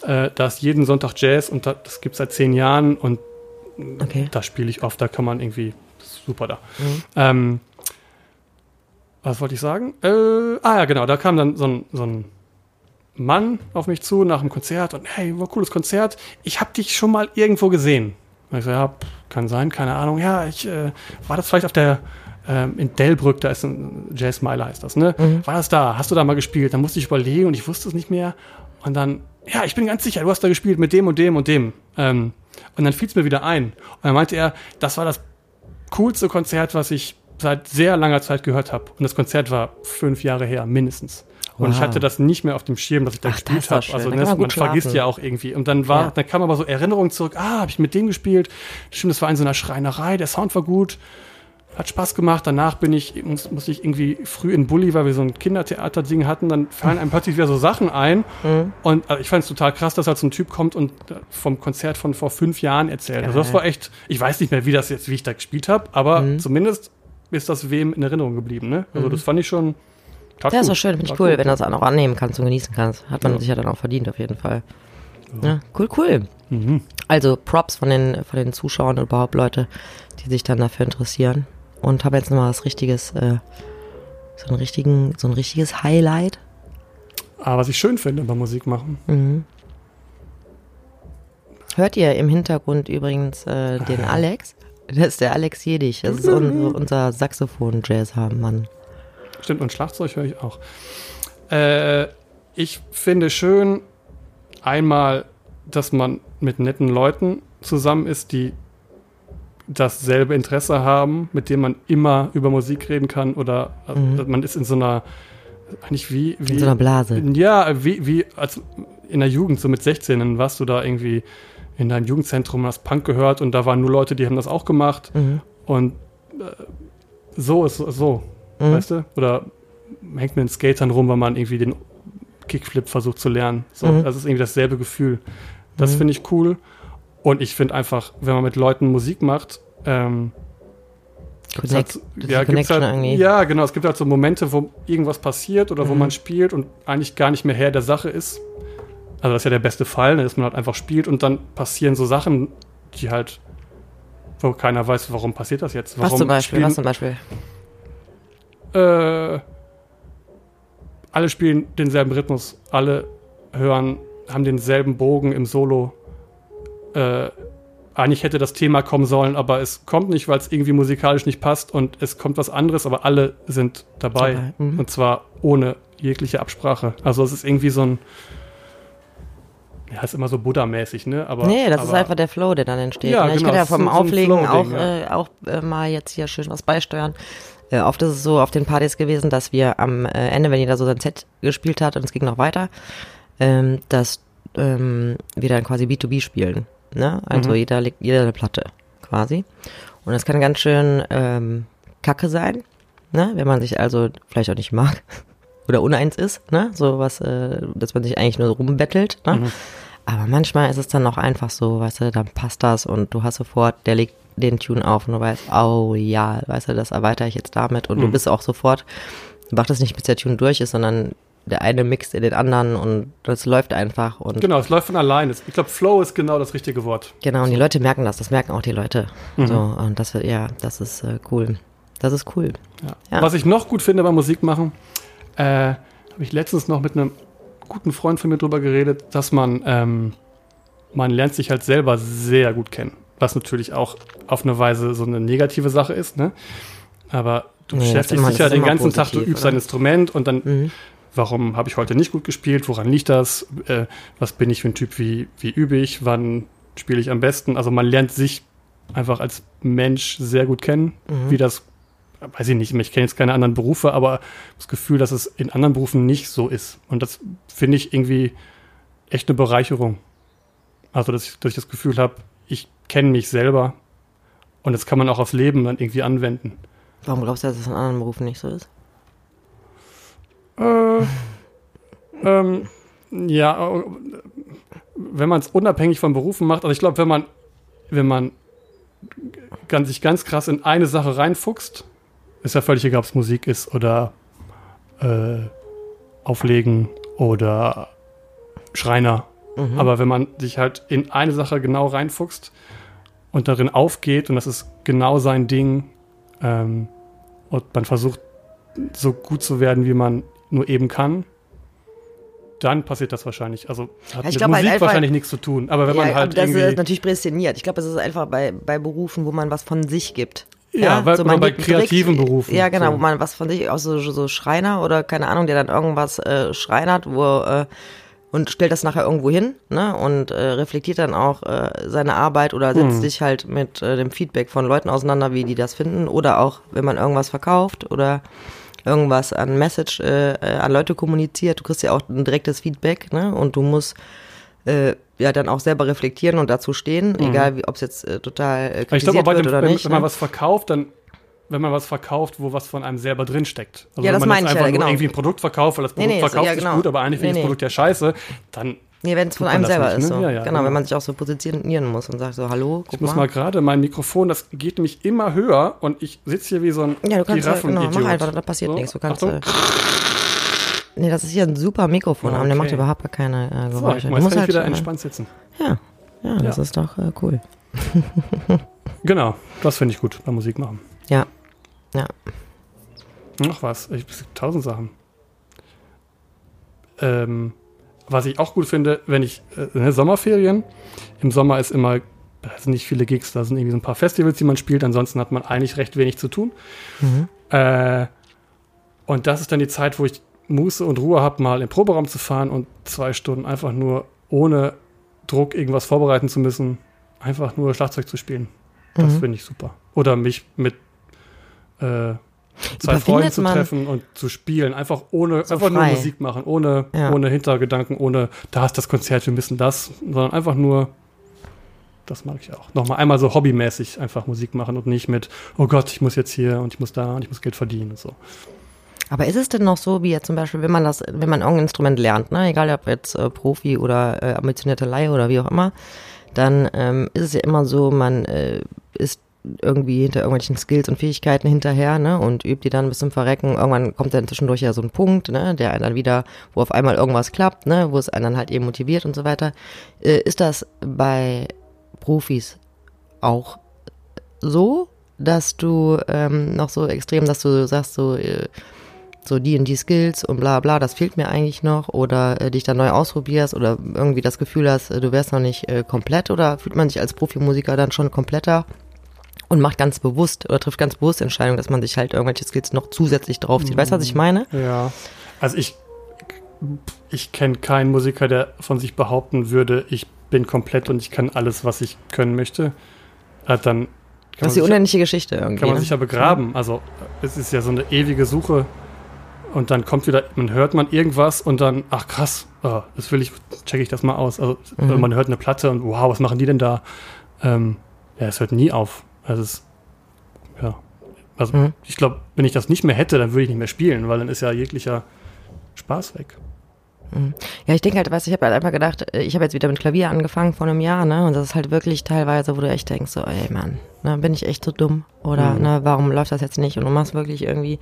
Äh, da ist jeden Sonntag Jazz und da, das gibt es seit zehn Jahren und Okay. da spiele ich oft, da kann man irgendwie, super da. Mhm. Ähm, was wollte ich sagen? Äh, ah ja, genau, da kam dann so ein, so ein Mann auf mich zu nach dem Konzert und hey, war ein cooles Konzert. Ich habe dich schon mal irgendwo gesehen. Und ich so, ja, kann sein, keine Ahnung. Ja, ich äh, war das vielleicht auf der ähm, in Delbrück, da ist ein Jazzmeiler heißt das, ne? War das da? Hast du da mal gespielt? Da musste ich überlegen und ich wusste es nicht mehr. Und dann, ja, ich bin ganz sicher, du hast da gespielt mit dem und dem und dem. Ähm, und dann fiel es mir wieder ein. Und dann meinte er, das war das coolste Konzert, was ich seit sehr langer Zeit gehört habe. Und das Konzert war fünf Jahre her, mindestens. Und ich Wow. hatte das nicht mehr auf dem Schirm, dass ich da Ach, gespielt habe. Also ne, man man vergisst ja auch irgendwie. Und dann war, Ja. dann kam aber so Erinnerungen zurück. Ah, habe ich mit dem gespielt. Stimmt, das war in so einer Schreinerei. Der Sound war gut. Hat Spaß gemacht. Danach bin ich, muss, musste ich irgendwie früh in Bulli, weil wir so ein Kindertheater-Ding hatten. Dann fallen einem plötzlich wieder so Sachen ein. Mhm. Und also ich fand es total krass, dass halt so ein Typ kommt und äh, vom Konzert von vor fünf Jahren erzählt. Also das Geil. war echt, ich weiß nicht mehr, wie das jetzt, wie ich da gespielt habe, aber Mhm. zumindest ist das wem in Erinnerung geblieben. Ne? Also das fand ich schon. Ja, ist doch schön, finde ich cool, gut. wenn du das auch annehmen kannst und genießen kannst. Hat man Ja. sich ja dann auch verdient, auf jeden Fall. Ja, cool, cool. Mhm. Also Props von den, von den Zuschauern und überhaupt Leute, die sich dann dafür interessieren. Und habe jetzt nochmal was richtiges, äh, so, einen richtigen, so ein richtiges Highlight. Aber was ich schön finde beim Musik machen. Mhm. Hört ihr im Hintergrund übrigens äh, den Alex? Das ist der Alex Jedig. Das ist un unser Saxophon-Jazz-Mann. Stimmt, und Schlagzeug höre ich auch. Äh, ich finde schön, einmal, dass man mit netten Leuten zusammen ist, die dasselbe Interesse haben, mit dem man immer über Musik reden kann oder also, Mhm. man ist in so einer eigentlich wie, wie In so einer Blase. ja, wie, wie als in der Jugend, so mit 16, dann warst du da irgendwie in deinem Jugendzentrum, hast Punk gehört und da waren nur Leute, die haben das auch gemacht Mhm. und äh, so ist so, Mhm. weißt du? Oder hängt mit den Skatern rum, weil man irgendwie den Kickflip versucht zu lernen. So, Mhm. das ist irgendwie dasselbe Gefühl. Das Mhm. finde ich cool. Und ich finde einfach, wenn man mit Leuten Musik macht, ähm, gibt's halt, ja, gibt's halt, irgendwie. ja, genau. Es gibt halt so Momente, wo irgendwas passiert oder wo Mhm. man spielt und eigentlich gar nicht mehr Herr der Sache ist. Also das ist ja der beste Fall, ne, dass man halt einfach spielt und dann passieren so Sachen, die halt, wo keiner weiß, warum passiert das jetzt. Warum Was zum Beispiel? spielen- Was zum Beispiel? äh, alle spielen denselben Rhythmus, alle hören, haben denselben Bogen im Solo. Äh, eigentlich hätte das Thema kommen sollen, aber es kommt nicht, weil es irgendwie musikalisch nicht passt und es kommt was anderes, aber alle sind dabei. Dabei, mhm. Und zwar ohne jegliche Absprache. Also es ist irgendwie so ein, ja, ist immer so Buddha-mäßig, ne? Aber, nee, das aber, ist einfach der Flow, der dann entsteht. Ja, ne? Ich genau, kann ja vom so- Auflegen auch, ja. äh, auch äh, mal jetzt hier schön was beisteuern. Äh, oft ist es so auf den Partys gewesen, dass wir am äh, Ende, wenn jeder so sein Set gespielt hat und es ging noch weiter, ähm, dass ähm, wir dann quasi B2B spielen. Ne? Also Mhm. jeder legt jeder eine Platte quasi. Und das kann ganz schön ähm, kacke sein, ne? wenn man sich also vielleicht auch nicht mag <laughs> oder uneins ist, ne? so was, äh, dass man sich eigentlich nur rumbettelt. Ne? Mhm. Aber manchmal ist es dann auch einfach so, weißt du, dann passt das und du hast sofort, der legt den Tune auf und du weißt, oh ja, weißt du, das erweitere ich jetzt damit und du Mhm. bist auch sofort, du macht es nicht, bis der Tune durch ist, sondern der eine mixt in den anderen und das läuft einfach und Genau, es läuft von alleine. Ich glaube, Flow ist genau das richtige Wort. genau, und die Leute merken das, das merken auch die Leute. Mhm. So, und das wird, ja, das ist äh, cool. Das ist cool. Ja. Ja. Was ich noch gut finde beim Musik machen, äh, habe ich letztens noch mit einem guten Freund von mir drüber geredet, dass man, ähm, man lernt sich halt selber sehr gut kennen. Was natürlich auch auf eine Weise so eine negative Sache ist, ne? Aber du Nee, beschäftigst immer- dich ja den ganzen Tag, du positiv, übst ein oder? Instrument und dann, Mhm. Warum habe ich heute nicht gut gespielt, woran liegt das, äh, was bin ich für ein Typ, wie, wie übe ich, wann spiele ich am besten. Also man lernt sich einfach als Mensch sehr gut kennen, Mhm. wie das, weiß ich nicht, ich kenne jetzt keine anderen Berufe, aber das Gefühl, dass es in anderen Berufen nicht so ist. Und das finde ich irgendwie echt eine Bereicherung. Also, dass ich, dass ich das Gefühl habe, ich kenne mich selber und das kann man auch aufs Leben dann irgendwie anwenden. Warum glaubst du, dass es in anderen Berufen nicht so ist? Äh, ähm, ja, äh, wenn man es unabhängig von Berufen macht, also ich glaube, wenn man, wenn man ganz, sich ganz krass in eine Sache reinfuchst, ist ja völlig egal, ob es Musik ist oder äh, Auflegen oder Schreiner. Mhm. Aber wenn man sich halt in eine Sache genau reinfuchst und darin aufgeht und das ist genau sein Ding ähm, und man versucht so gut zu werden, wie man nur eben kann, dann passiert das wahrscheinlich. Also hat Ja, mit glaub halt Musik einfach- wahrscheinlich nichts zu tun. Aber wenn man ja, halt aber das ist natürlich prädestiniert. Ich glaube, es ist einfach bei, bei Berufen, wo man was von sich gibt. Ja, weil- oder bei gibt kreativen direkt- Berufen, Ja, genau, so. wo man was von sich, auch so, so Schreiner oder keine Ahnung, der dann irgendwas äh, schreinert, wo, äh, und stellt das nachher irgendwo hin ne, und äh, reflektiert dann auch äh, seine Arbeit oder setzt Mhm. sich halt mit äh, dem Feedback von Leuten auseinander, wie die das finden oder auch, wenn man irgendwas verkauft oder irgendwas an Message äh, äh, an Leute kommuniziert, du kriegst ja auch ein direktes Feedback ne, und du musst äh, ja dann auch selber reflektieren und dazu stehen, egal ob es jetzt äh, total äh, kritisiert glaube, bei wird dem, oder wenn, nicht. wenn man ne? was verkauft, dann, wenn man was verkauft, wo was von einem selber drinsteckt. Also Ja, wenn das man meine jetzt ich ja, einfach nur genau. irgendwie ein Produkt verkauft, weil das Nee, Produkt nee, so- verkauft ja, sich genau. gut, aber eigentlich finde ich Nee, das nee. Produkt ja scheiße, dann Nee, wenn es von einem selber nicht, ist. ne? So. Ja, ja, genau, genau. wenn man sich auch so positionieren muss und sagt so, hallo, guck Ich muss mal gerade mein Mikrofon, das geht nämlich immer höher und ich sitze hier wie so ein Ja, du kannst ja, genau, mach einfach, da passiert So, nichts. Du kannst. Achtung. Äh, nee, das ist hier ein super Mikrofon, aber der macht Okay. überhaupt gar keine äh, So, Geräusche. jetzt du musst ich halt, wieder äh, entspannt sitzen. ja, ja, das Ja. ist doch äh, cool. <laughs> Genau, das finde ich gut beim Musik machen. Ja, ja. Noch was, ich, tausend Sachen. Ähm, was ich auch gut finde, wenn ich, äh, ne, Sommerferien, im Sommer ist immer, da sind nicht viele Gigs, da sind irgendwie so ein paar Festivals, die man spielt, ansonsten hat man eigentlich recht wenig zu tun. Mhm. Äh, und das ist dann die Zeit, wo ich Muße und Ruhe habe, mal im Proberaum zu fahren und zwei Stunden einfach nur ohne Druck irgendwas vorbereiten zu müssen, einfach nur Schlagzeug zu spielen. Das Mhm. finde ich super. Oder mich mit äh, zwei Freunden zu treffen und zu spielen. Einfach ohne, So einfach nur frei. Musik machen, ohne, Ja. ohne Hintergedanken, ohne da ist das Konzert, wir müssen das, sondern einfach nur, das mag ich auch. Nochmal einmal so hobbymäßig einfach Musik machen und nicht mit, oh Gott, ich muss jetzt hier und ich muss da und ich muss Geld verdienen und so. Aber ist es denn noch so, wie jetzt zum Beispiel, wenn man das, wenn man irgendein Instrument lernt, ne, egal ob jetzt äh, Profi oder äh, ambitionierte Laie oder wie auch immer, dann ähm, ist es ja immer so, man äh, ist irgendwie hinter irgendwelchen Skills und Fähigkeiten hinterher, ne, und übt die dann bis zum Verrecken. Irgendwann kommt dann zwischendurch ja so ein Punkt, ne, der einen dann wieder, wo auf einmal irgendwas klappt, ne, wo es einen dann halt eben motiviert und so weiter. Äh, ist das bei Profis auch so, dass du ähm, noch so extrem, dass du sagst, so, äh, so die und die Skills und bla bla, das fehlt mir eigentlich noch oder äh, dich dann neu ausprobierst oder irgendwie das Gefühl hast, äh, du wärst noch nicht äh, komplett oder fühlt man sich als Profimusiker dann schon kompletter und macht ganz bewusst oder trifft ganz bewusst Entscheidungen, dass man sich halt irgendwelche Skills noch zusätzlich draufzieht. Weißt du, was ich meine? Ja. Also ich, ich kenne keinen Musiker, der von sich behaupten würde, ich bin komplett und ich kann alles, was ich können möchte. Äh, dann kann man, Das ist die unendliche Geschichte irgendwie. kann man ne? sich ja begraben. Also es ist ja so eine ewige Suche. Und dann kommt wieder, man hört man irgendwas und dann, ach krass, oh, das will ich, checke ich das mal aus. Also Mhm. man hört eine Platte und wow, was machen die denn da? Ähm, ja, es hört nie auf. Also es, ja. Also Mhm. ich glaube, wenn ich das nicht mehr hätte, dann würde ich nicht mehr spielen, weil dann ist ja jeglicher Spaß weg. Ja, ich denke halt, weißt du, ich habe halt einfach gedacht, äh, ich habe jetzt wieder mit Klavier angefangen vor einem Jahr, ne? Und das ist halt wirklich teilweise, wo du echt denkst, so, ey Mann, ne, bin ich echt so dumm? Oder Mhm. ne, warum läuft das jetzt nicht? Und du machst wirklich irgendwie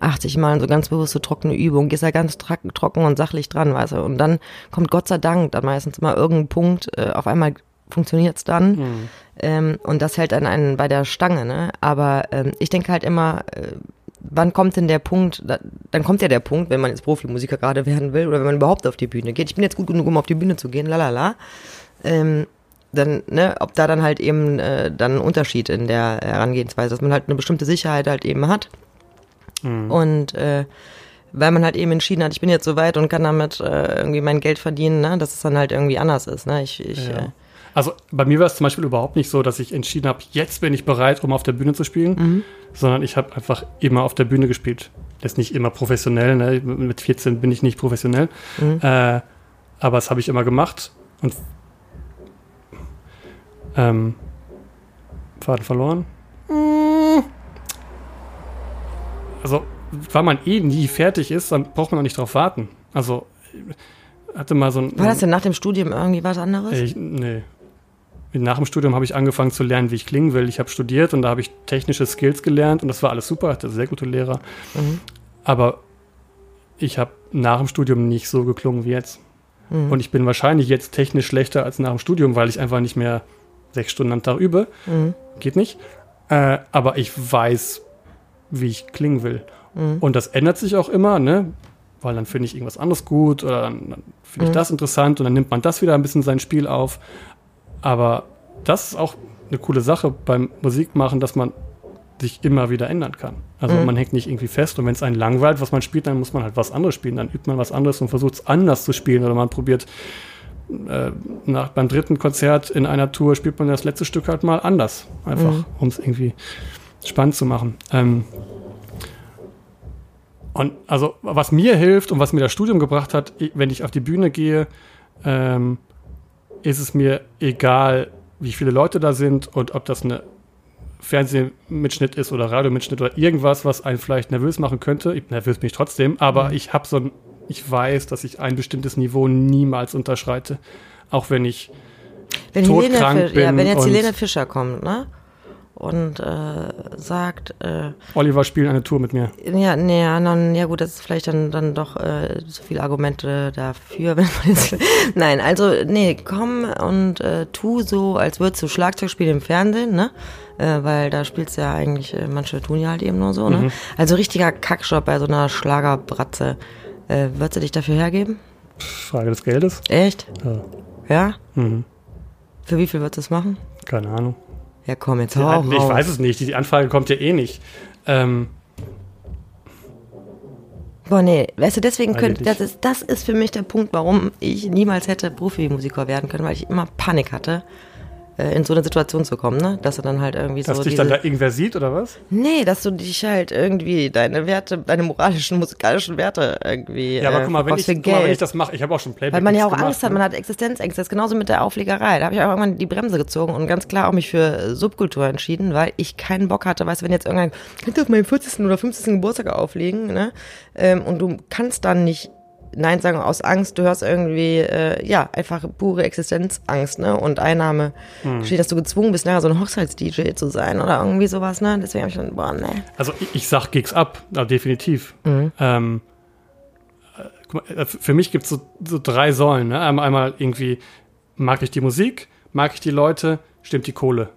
80 Mal so ganz bewusste trockene Übungen, gehst da ganz trocken und sachlich dran, weißt du? Und dann kommt Gott sei Dank dann meistens immer irgendein Punkt, äh, auf einmal funktioniert's dann. Mhm. Ähm, und das hält dann einen bei der Stange, ne? Aber ähm, ich denke halt immer, äh, wann kommt denn der Punkt, da, dann kommt ja der Punkt, wenn man jetzt Profimusiker gerade werden will oder wenn man überhaupt auf die Bühne geht. Ich bin jetzt gut genug, um auf die Bühne zu gehen, lalala. Ähm, dann, ne, ob da dann halt eben äh, dann ein Unterschied in der Herangehensweise, dass man halt eine bestimmte Sicherheit halt eben hat. Mhm. Und äh, weil man halt eben entschieden hat, ich bin jetzt so weit und kann damit äh, irgendwie mein Geld verdienen, ne, dass es dann halt irgendwie anders ist. Ne? Ich, ich, Ja. äh, Also bei mir war es zum Beispiel überhaupt nicht so, dass ich entschieden habe, jetzt bin ich bereit, um auf der Bühne zu spielen, Mhm. sondern ich habe einfach immer auf der Bühne gespielt. Das ist nicht immer professionell, ne? mit 14 bin ich nicht professionell, Mhm. äh, aber das habe ich immer gemacht und ähm, Faden verloren. Also, weil man eh nie fertig ist, dann braucht man auch nicht drauf warten. Also, hatte mal so ein. war das denn nach dem Studium irgendwie was anderes? Ich, nee. Nach dem Studium habe ich angefangen zu lernen, wie ich klingen will. Ich habe studiert und da habe ich technische Skills gelernt und das war alles super, hatte sehr gute Lehrer. Mhm. Aber ich habe nach dem Studium nicht so geklungen wie jetzt. Mhm. Und ich bin wahrscheinlich jetzt technisch schlechter als nach dem Studium, weil ich einfach nicht mehr sechs Stunden am Tag übe. Mhm. Geht nicht. Äh, aber ich weiß, wie ich klingen will. Mhm. Und das ändert sich auch immer, ne? Weil dann finde ich irgendwas anderes gut oder dann, dann finde ich Mhm. das interessant und dann nimmt man das wieder ein bisschen sein Spiel auf. Aber das ist auch eine coole Sache beim Musikmachen, dass man sich immer wieder ändern kann. Also Mhm. man hängt nicht irgendwie fest und wenn es einen langweilt, was man spielt, dann muss man halt was anderes spielen. Dann übt man was anderes und versucht es anders zu spielen oder man probiert äh, nach, beim dritten Konzert in einer Tour spielt man das letzte Stück halt mal anders. Einfach, Mhm. um es irgendwie spannend zu machen. Ähm, und also, was mir hilft und was mir das Studium gebracht hat, wenn ich auf die Bühne gehe, ähm, ist es mir egal, wie viele Leute da sind und ob das eine Fernsehmitschnitt ist oder Radiomitschnitt oder irgendwas, was einen vielleicht nervös machen könnte. Ich, nervös bin ich trotzdem, aber ich habe so ein, ich weiß, dass ich ein bestimmtes Niveau niemals unterschreite. Auch wenn ich, Wenn, todkrank Helene, Fisch, ja, bin wenn jetzt Helene Fischer kommt, ne? Und äh, sagt, äh, Oliver spielt eine Tour mit mir. ja, nee, ja, dann, ja gut, das ist vielleicht dann, dann doch äh, so viele Argumente dafür, <laughs> wenn man jetzt, nein, also, nee, komm und äh, tu so, als würdest du Schlagzeug spielen im Fernsehen, ne? Äh, weil da spielst du ja eigentlich, äh, manche tun ja halt eben nur so, ne? Also richtiger Kackjob bei so einer Schlagerbratze. Äh, würdest du dich dafür hergeben? Frage des Geldes. Echt? Ja. Ja? Mhm. Für wie viel würdest du es machen? Keine Ahnung. Ja, komm, jetzt hau nee, ich raus. weiß es nicht. Die, Anfrage kommt ja eh nicht. Ähm, Boah, nee, weißt du, deswegen könnte, das ist, das ist für mich der Punkt, warum ich niemals hätte Profimusiker werden können, weil ich immer Panik hatte, in so eine Situation zu kommen, ne? Dass du dann halt irgendwie dass so dich diese, dann da irgendwer sieht oder was? nee, dass du dich halt irgendwie deine Werte, deine moralischen, musikalischen Werte irgendwie, Ja, aber äh, guck mal, wenn ich, guck mal, wenn ich das mache, ich habe auch schon Playback Weil man ja auch gemacht, Angst hat, ne? man hat Existenzängste. Das ist genauso mit der Auflegerei. Da habe ich auch irgendwann die Bremse gezogen und ganz klar auch mich für äh, Subkultur entschieden, weil ich keinen Bock hatte, weißt du, wenn jetzt irgendein, könnte auf meinem 40. oder 50. Geburtstag auflegen, ne? Ähm, und du kannst dann nicht Nein sagen aus Angst, du hörst irgendwie, äh, ja, einfach pure Existenzangst, ne? Und Einnahme. Hm. Steht, dass du gezwungen bist, nachher so ein Hochzeits-DJ zu sein oder irgendwie sowas, ne? Deswegen habe ich dann, boah, ne. Also ich, ich sag Gigs ab, ja, definitiv. Mhm. Ähm, äh, mal, äh, für mich gibt es so, so drei Säulen. Ne? Einmal, einmal irgendwie, mag ich die Musik, mag ich die Leute, stimmt die Kohle.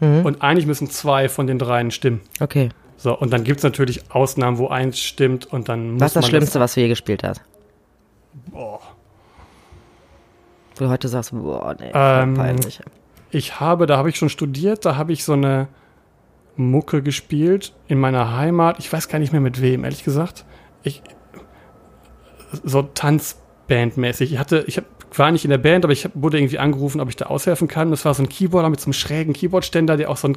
Mhm. Und eigentlich müssen zwei von den dreien stimmen. Okay. So, und dann gibt es natürlich Ausnahmen, wo eins stimmt und dann muss Was ist das Schlimmste, was du je gespielt hast? Boah. Wo du heute sagst, boah, nee, Ähm, peinlich. Ich habe, da habe ich schon studiert, da habe ich so eine Mucke gespielt in meiner Heimat. Ich weiß gar nicht mehr mit wem, ehrlich gesagt. Ich, so Tanzbandmäßig. Ich hatte, ich hab, war nicht in der Band, aber ich hab, wurde irgendwie angerufen, ob ich da aushelfen kann. Das war so ein Keyboarder mit so einem schrägen Keyboardständer, der auch so ein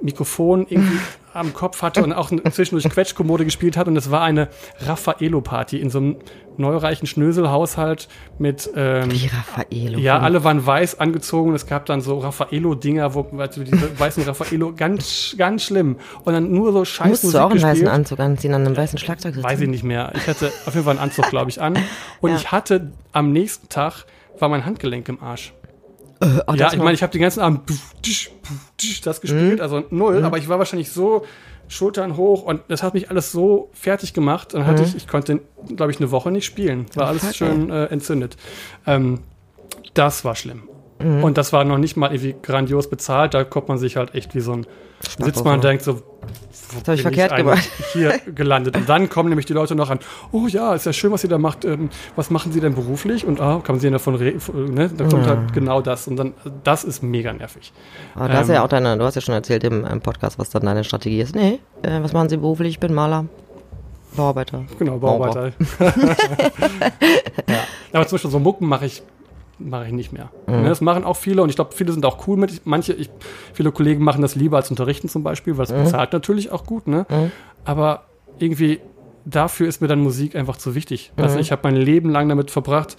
Mikrofon irgendwie <laughs> am Kopf hatte und auch <laughs> zwischendurch Quetschkommode gespielt hat. Und es war eine Raffaello-Party in so einem neureichen Schnöselhaushalt mit ähm, Wie Raffaello. ja, alle waren weiß angezogen. Es gab dann so Raffaello-Dinger, wo also diese weißen Raffaello, ganz, ganz schlimm. Und dann nur so scheiß Musst Musik du auch einen weißen gespielt. Anzug anziehen, an einem weißen Schlagzeug sitzen? Weiß ich nicht mehr. Ich hatte auf jeden Fall einen Anzug, glaube ich, an. Und Ja. ich hatte am nächsten Tag war mein Handgelenk im Arsch. Oh, ja, ich meine, ich habe den ganzen Abend das gespielt, Mhm. also null, aber ich war wahrscheinlich so Schultern hoch und das hat mich alles so fertig gemacht. Dann hatte ich, ich konnte, glaube ich, eine Woche nicht spielen. War alles Mhm. schön äh, entzündet. Ähm, das war schlimm. Mhm. Und das war noch nicht mal irgendwie grandios bezahlt. Da kommt man sich halt echt wie so ein, sitzt man und denkt so, wo hab ich verkehrt gemacht. <laughs> hier gelandet. Und dann kommen nämlich die Leute noch an, oh ja, ist ja schön, was ihr da macht. Ähm, was machen sie denn beruflich? Und ah, kann man sie denn davon reden? Ne? Da kommt halt genau das. Und dann, das ist mega nervig. Aber hast du ähm, ja auch deine, du hast ja schon erzählt im, im Podcast, was dann deine Strategie ist. Nee, äh, was machen Sie beruflich? Ich bin Maler. Bauarbeiter. Genau, Bauarbeiter. <laughs> ja. Aber zum Beispiel so Mucken mache ich, mache ich nicht mehr. Ne, das machen auch viele und ich glaube, viele sind auch cool mit. Manche, ich, viele Kollegen machen das lieber als unterrichten zum Beispiel, weil es bezahlt natürlich auch gut. Ne? Aber irgendwie dafür ist mir dann Musik einfach zu wichtig. Also ich habe mein Leben lang damit verbracht,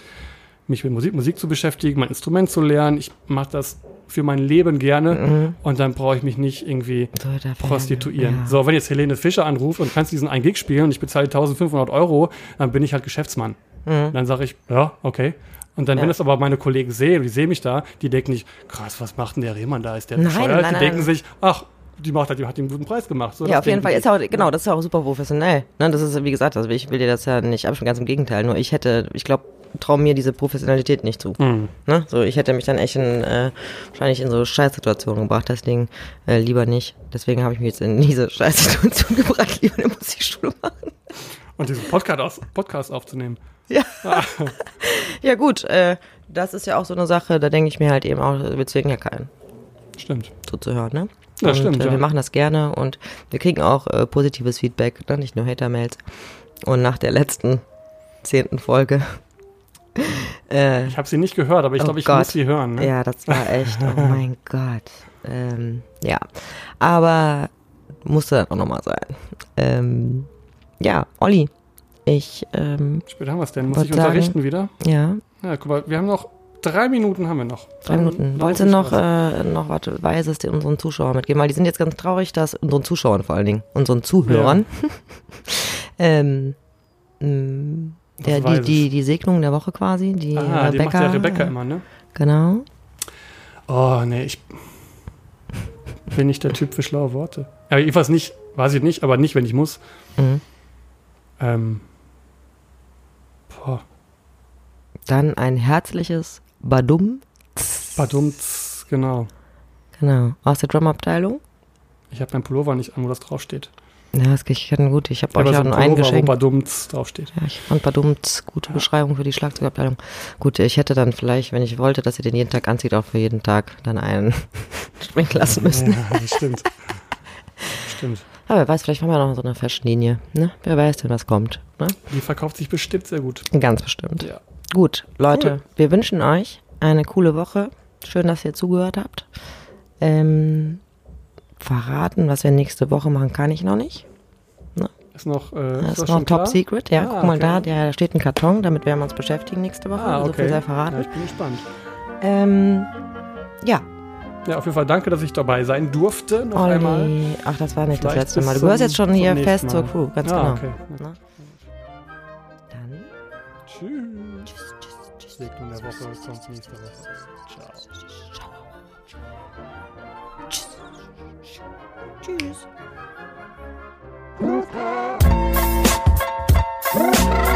mich mit Musik, Musik zu beschäftigen, mein Instrument zu lernen. Ich mache das für mein Leben gerne und dann brauche ich mich nicht irgendwie So, prostituieren. Ja. So, wenn jetzt Helene Fischer anruft und kannst diesen einen Gig spielen und ich bezahle 1500 Euro, dann bin ich halt Geschäftsmann. Dann sage ich, ja, okay. Und dann, Mhm. Ja. wenn das aber meine Kollegen sehen, die sehen mich da, die denken nicht, krass, was macht denn der Rehmann da? Ist der Nein, bescheuert? nein, die denken nein. sich, ach, die macht halt, die hat einen guten Preis gemacht. So, Ja, auf jeden Fall. Ist auch, sich. genau, das ist auch super professionell. Ne, das ist, wie gesagt, also ich will dir das ja nicht abschneiden, ganz im Gegenteil. Nur ich hätte, ich glaube, traue mir diese Professionalität nicht zu. Hm. Ne? So, ich hätte mich dann echt in, äh, wahrscheinlich in so Scheißsituationen gebracht, deswegen äh, lieber nicht. Deswegen habe ich mich jetzt in diese Scheißsituation <laughs> gebracht, lieber eine Musikschule machen. Und diesen Podcast, aus, Podcast aufzunehmen. Ja. <laughs> ja gut, äh, das ist ja auch so eine Sache, da denke ich mir halt eben auch, wir zwingen ja keinen. Stimmt. zuzuhören, ne? Ja, und, stimmt, Äh, ja. Wir machen das gerne und wir kriegen auch äh, positives Feedback, ne? nicht nur Hater-Mails. Und nach der letzten zehnten Folge, <laughs> äh, Ich habe sie nicht gehört, aber ich Oh glaube, ich Gott. muss sie hören. Ne? ja, das war echt, oh <laughs> mein Gott. Ähm, ja, aber musste dann auch nochmal sein. Ähm, ja, Olli, ich, ähm, Später haben wir es denn. Muss ich sagen- unterrichten wieder? ja, Ja, guck mal, wir haben noch drei Minuten haben wir noch. drei Minuten. ich noch, äh, noch was Weises den unseren Zuschauern mitgeben? Weil die sind jetzt ganz traurig, dass unseren Zuschauern vor allen Dingen, unseren Zuhörern, <laughs> ähm, mh, der, die, die, die Segnung der Woche quasi, die Ah, die macht Rebecca. ja Rebecca äh, immer, ne? Genau. Oh, nee, ich bin nicht der Typ für schlaue Worte. Ja, ich weiß nicht, weiß ich nicht, aber nicht, wenn ich muss. Mhm. Ähm, boah, Dann ein herzliches Badum. badumts, genau. Genau. Aus der Drumabteilung. Ich habe meinen Pullover nicht an, wo das draufsteht. Ja, das ich kann gut. Ich habe euch so auch ein ein Pullover, wo Geschenk. badumts draufsteht. Ja, ich fand Badumts gute Beschreibung für die Schlagzeugabteilung. Gut, ich hätte dann vielleicht, wenn ich wollte, dass ihr den jeden Tag anzieht, auch für jeden Tag dann einen <laughs> springen lassen müssen. Ja, das stimmt. stimmt. Aber wer weiß, vielleicht machen wir noch so eine Fashion-Linie. Ne? Wer weiß denn, was kommt. Ne? Die verkauft sich bestimmt sehr gut. Ganz bestimmt. Ja. Gut, Leute, Cool. wir wünschen euch eine coole Woche. Schön, dass ihr zugehört habt. Ähm, verraten, was wir nächste Woche machen, kann ich noch nicht. Ist noch, äh, Das das ist noch top klar? secret. Ja, Ah, guck mal okay. da, der, da steht ein Karton, damit werden wir uns beschäftigen nächste Woche. Ah, So okay. viel sei ja, verraten. ich bin gespannt. Ähm, ja, Ja, auf jeden Fall danke, dass ich dabei sein durfte. Noch einmal. Olli. Ach, das war nicht das Vielleicht letzte bis Mal. Du gehörst jetzt schon hier fest zur Mal. Crew, ganz ah, genau. okay. Na? Dann tschüss, Auswirkung der Woche kommt nächste Woche. Ciao. Ciao. Tschüss. Tschüss. Tschüss.